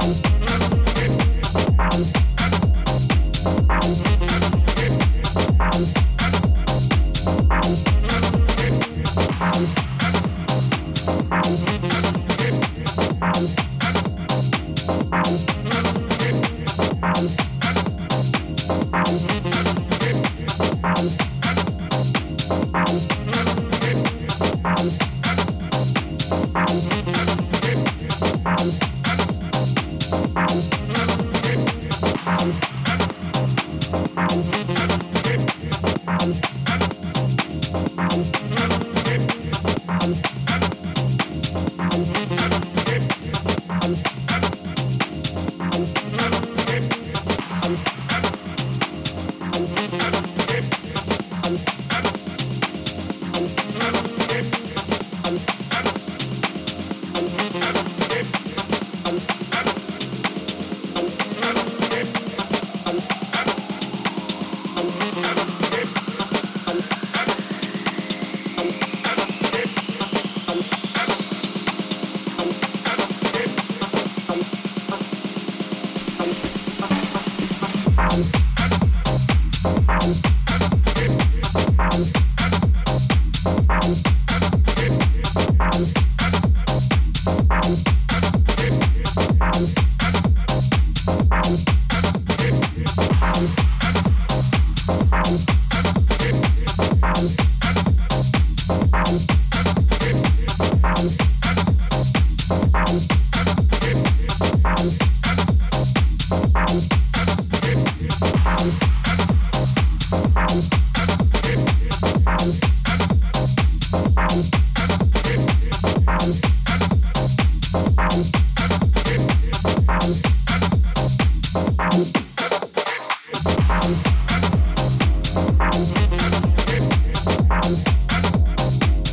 Thank you.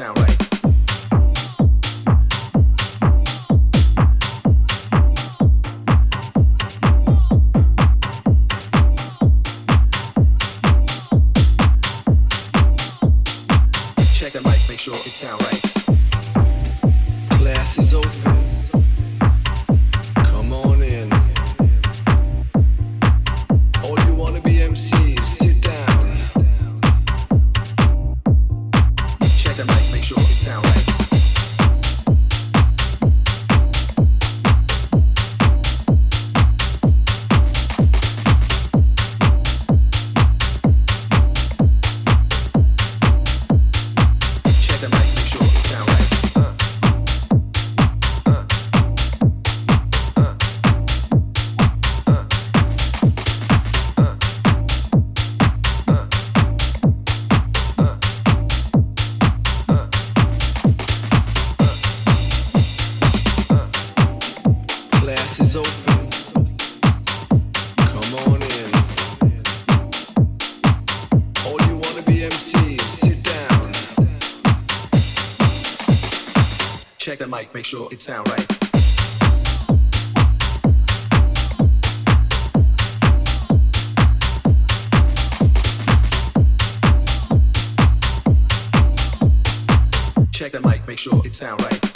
sound right. the mic, make sure it sound right. Check the mic, make sure it sound right.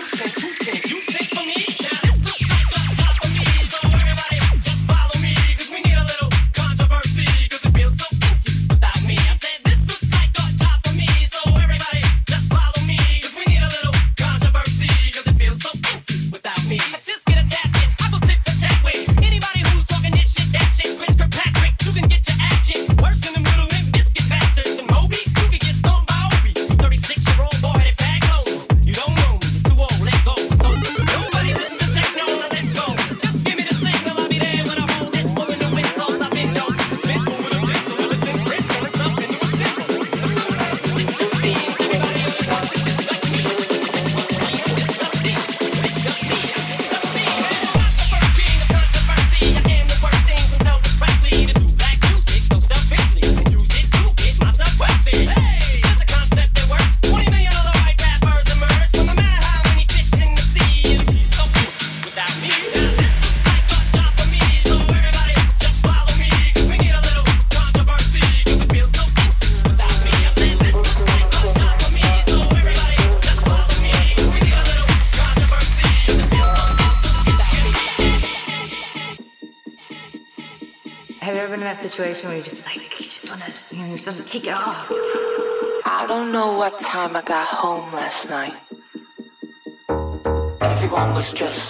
you say, you say, you say for me. situation where you just like, you just wanna, you know, you just wanna take it off. I don't know what time I got home last night. Everyone was just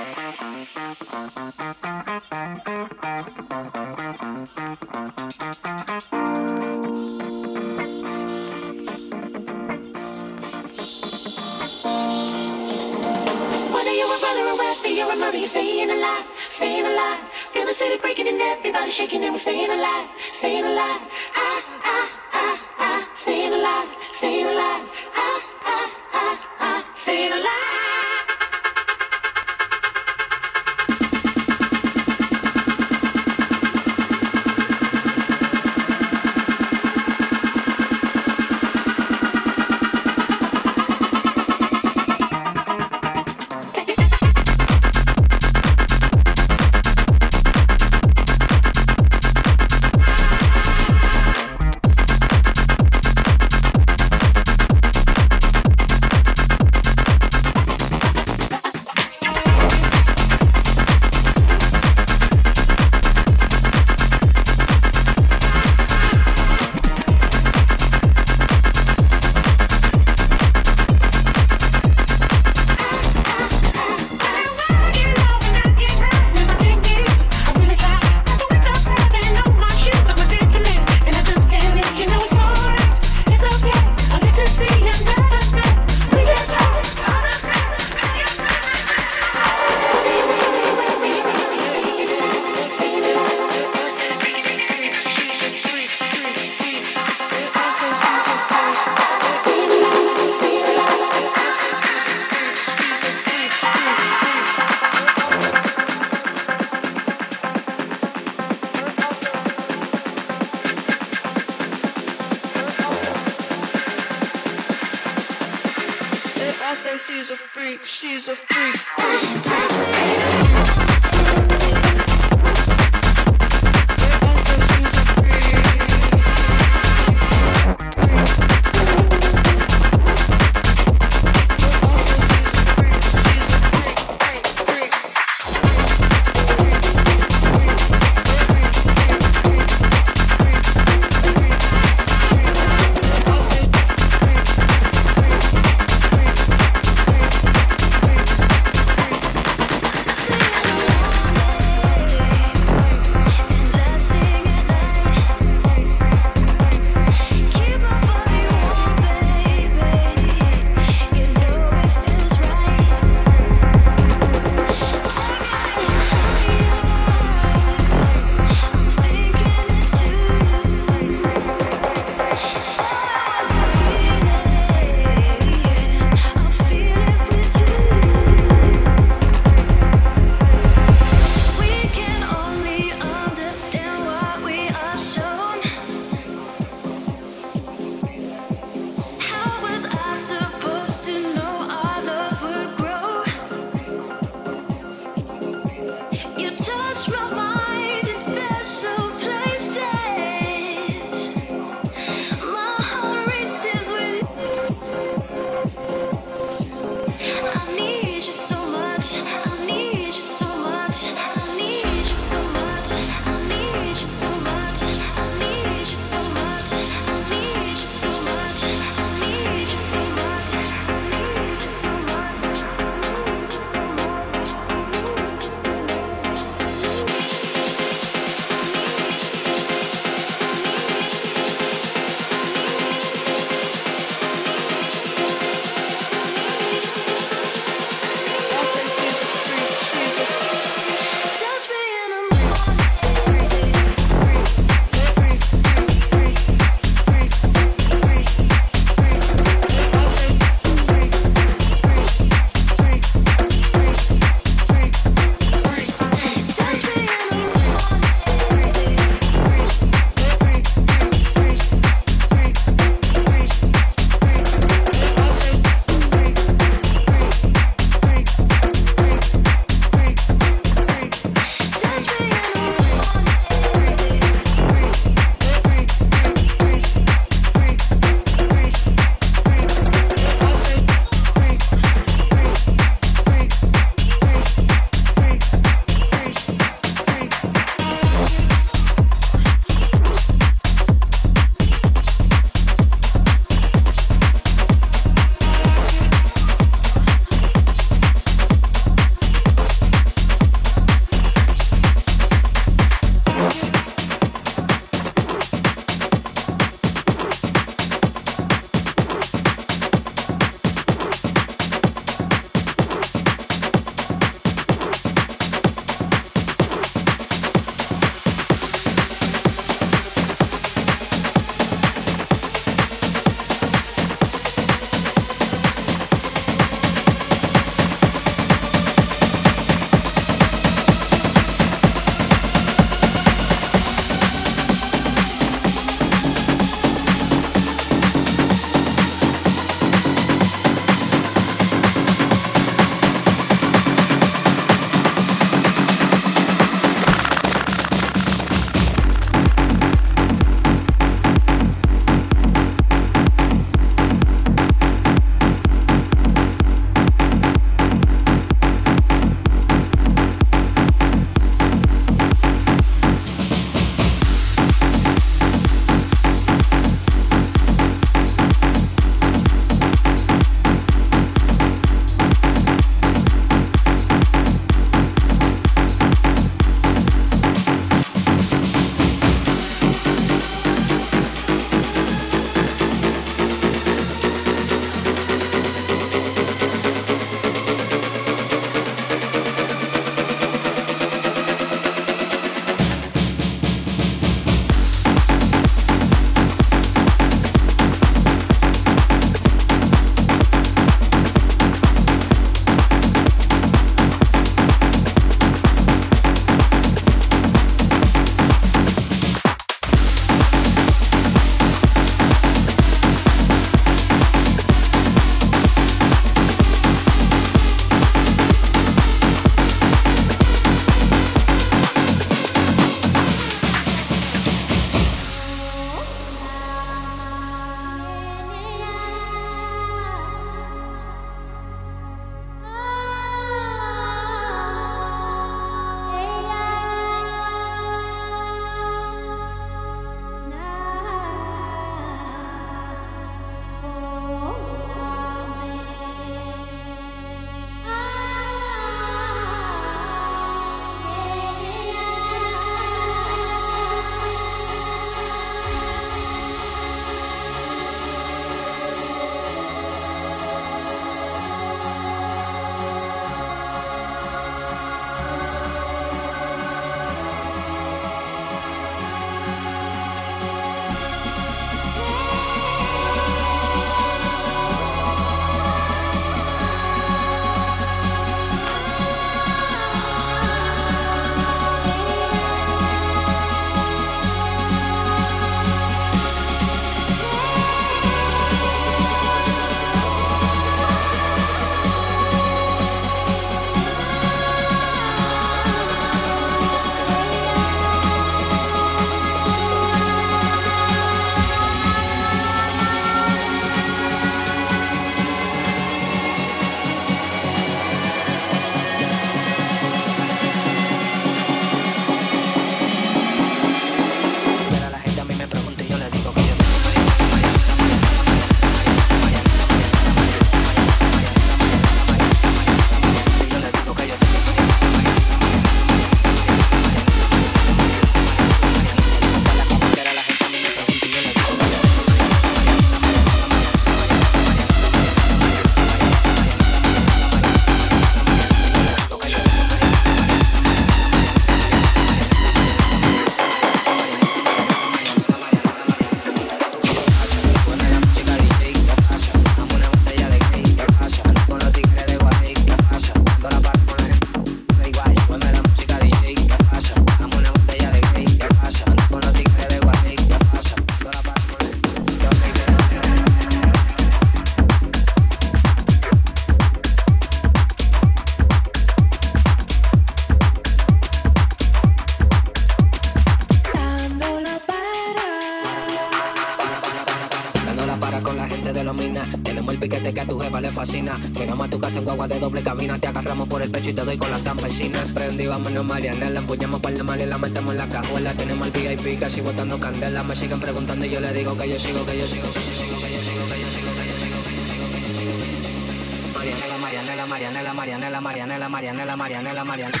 Prendí, vámonos Marianela. Empuñamos par de mal y la metemos en la cajuela. Tenemos el VIP casi botando candela. Me siguen preguntando y yo le digo que yo sigo, que yo sigo, que yo sigo, que yo sigo, que yo sigo, que yo sigo, que yo sigo, que yo sigo. Marianela, Marianela, Marianela, Marianela, Marianela, Marianela, Marianela, Marianela.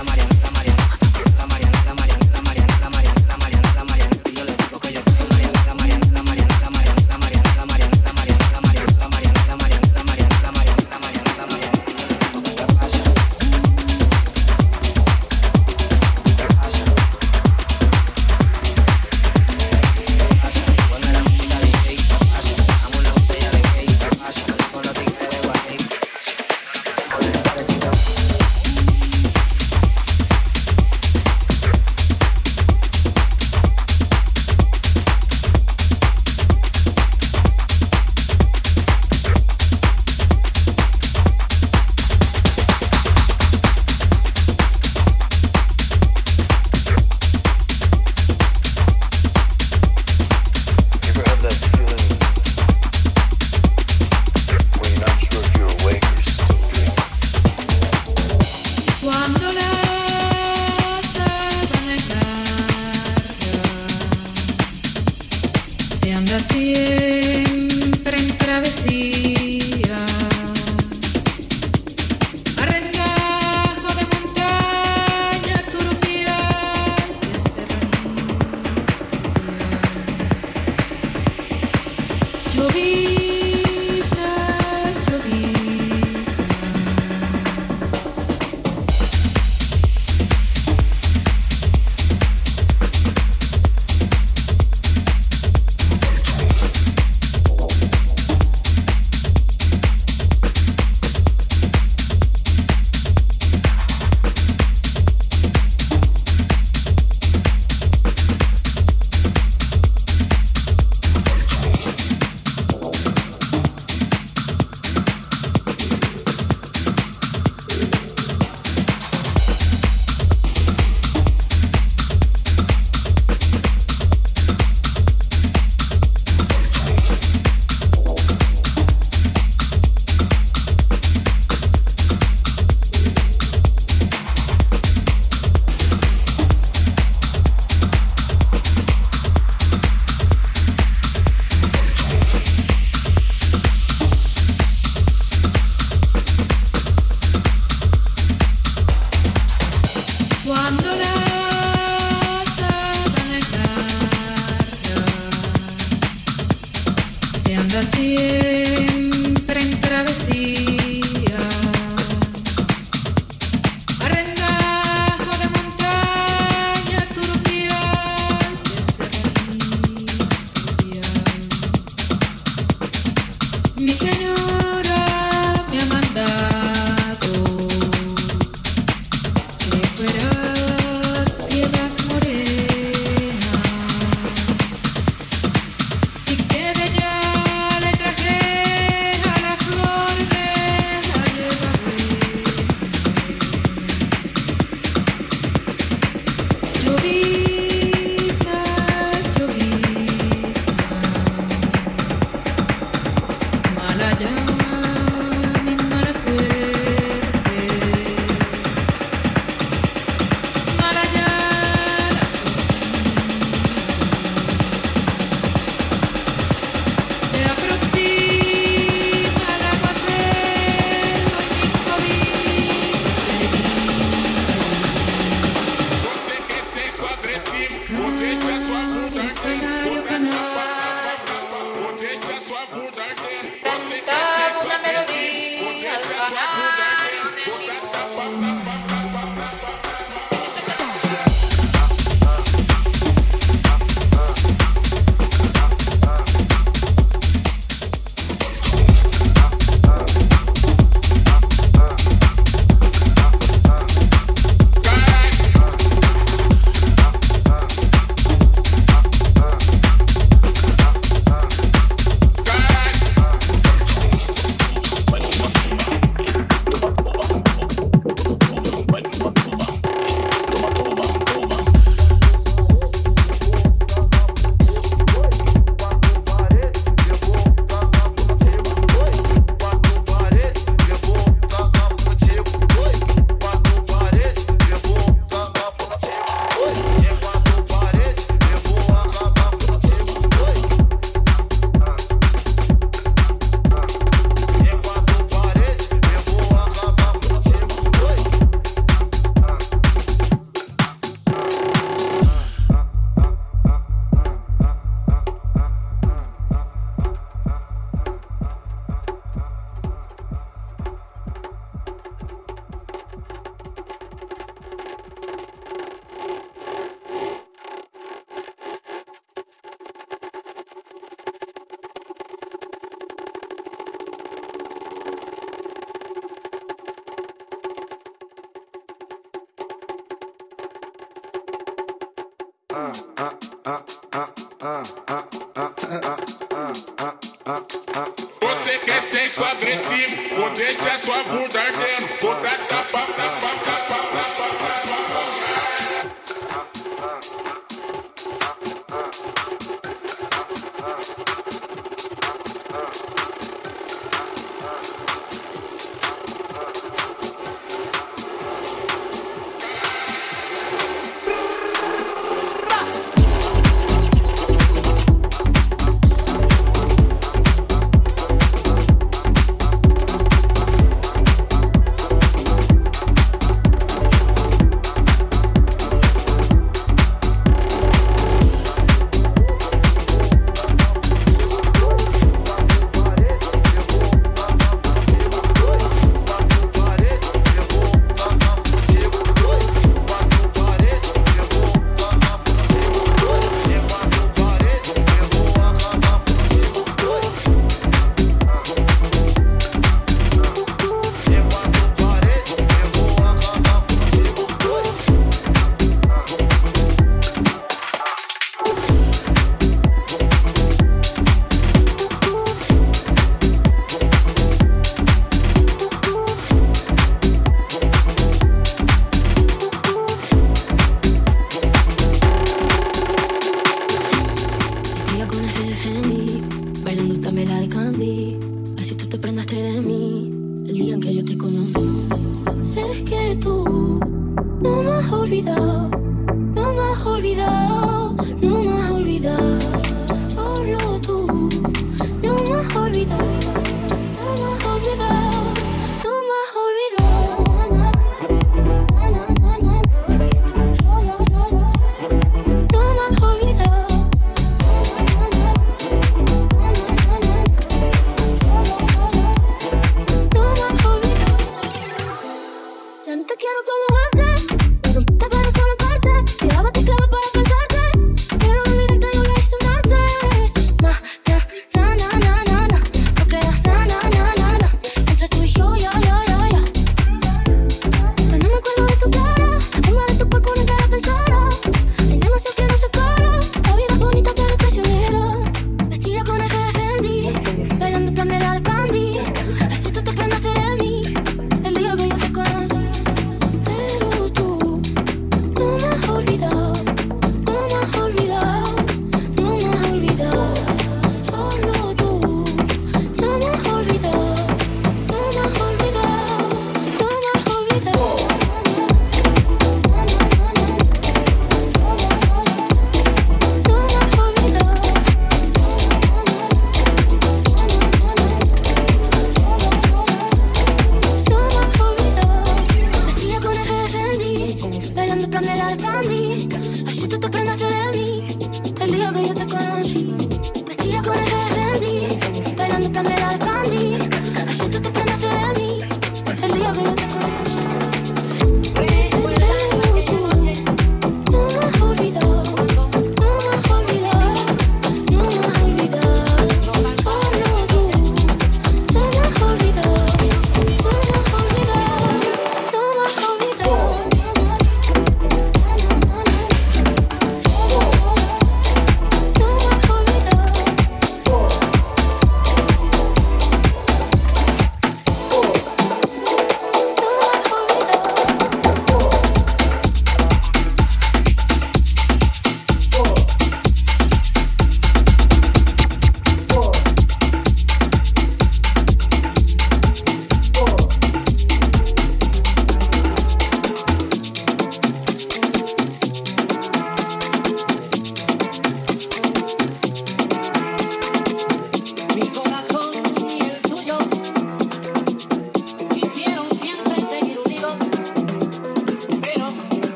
Cuando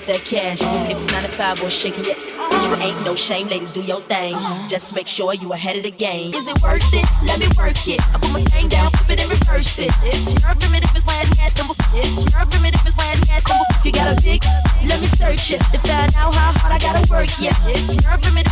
get that cash. If it's 95 or shaking it. Ain't no shame, ladies, do your thing. Just make sure you ahead of the game. Is it worth it? Let me work it. I put my thing down, flip it and reverse it. It's your primitive, it's my anthem. It's your primitive, it's my anthem. If you got a big, let me search it. To find out how hard I gotta work, yeah. It's your primitive,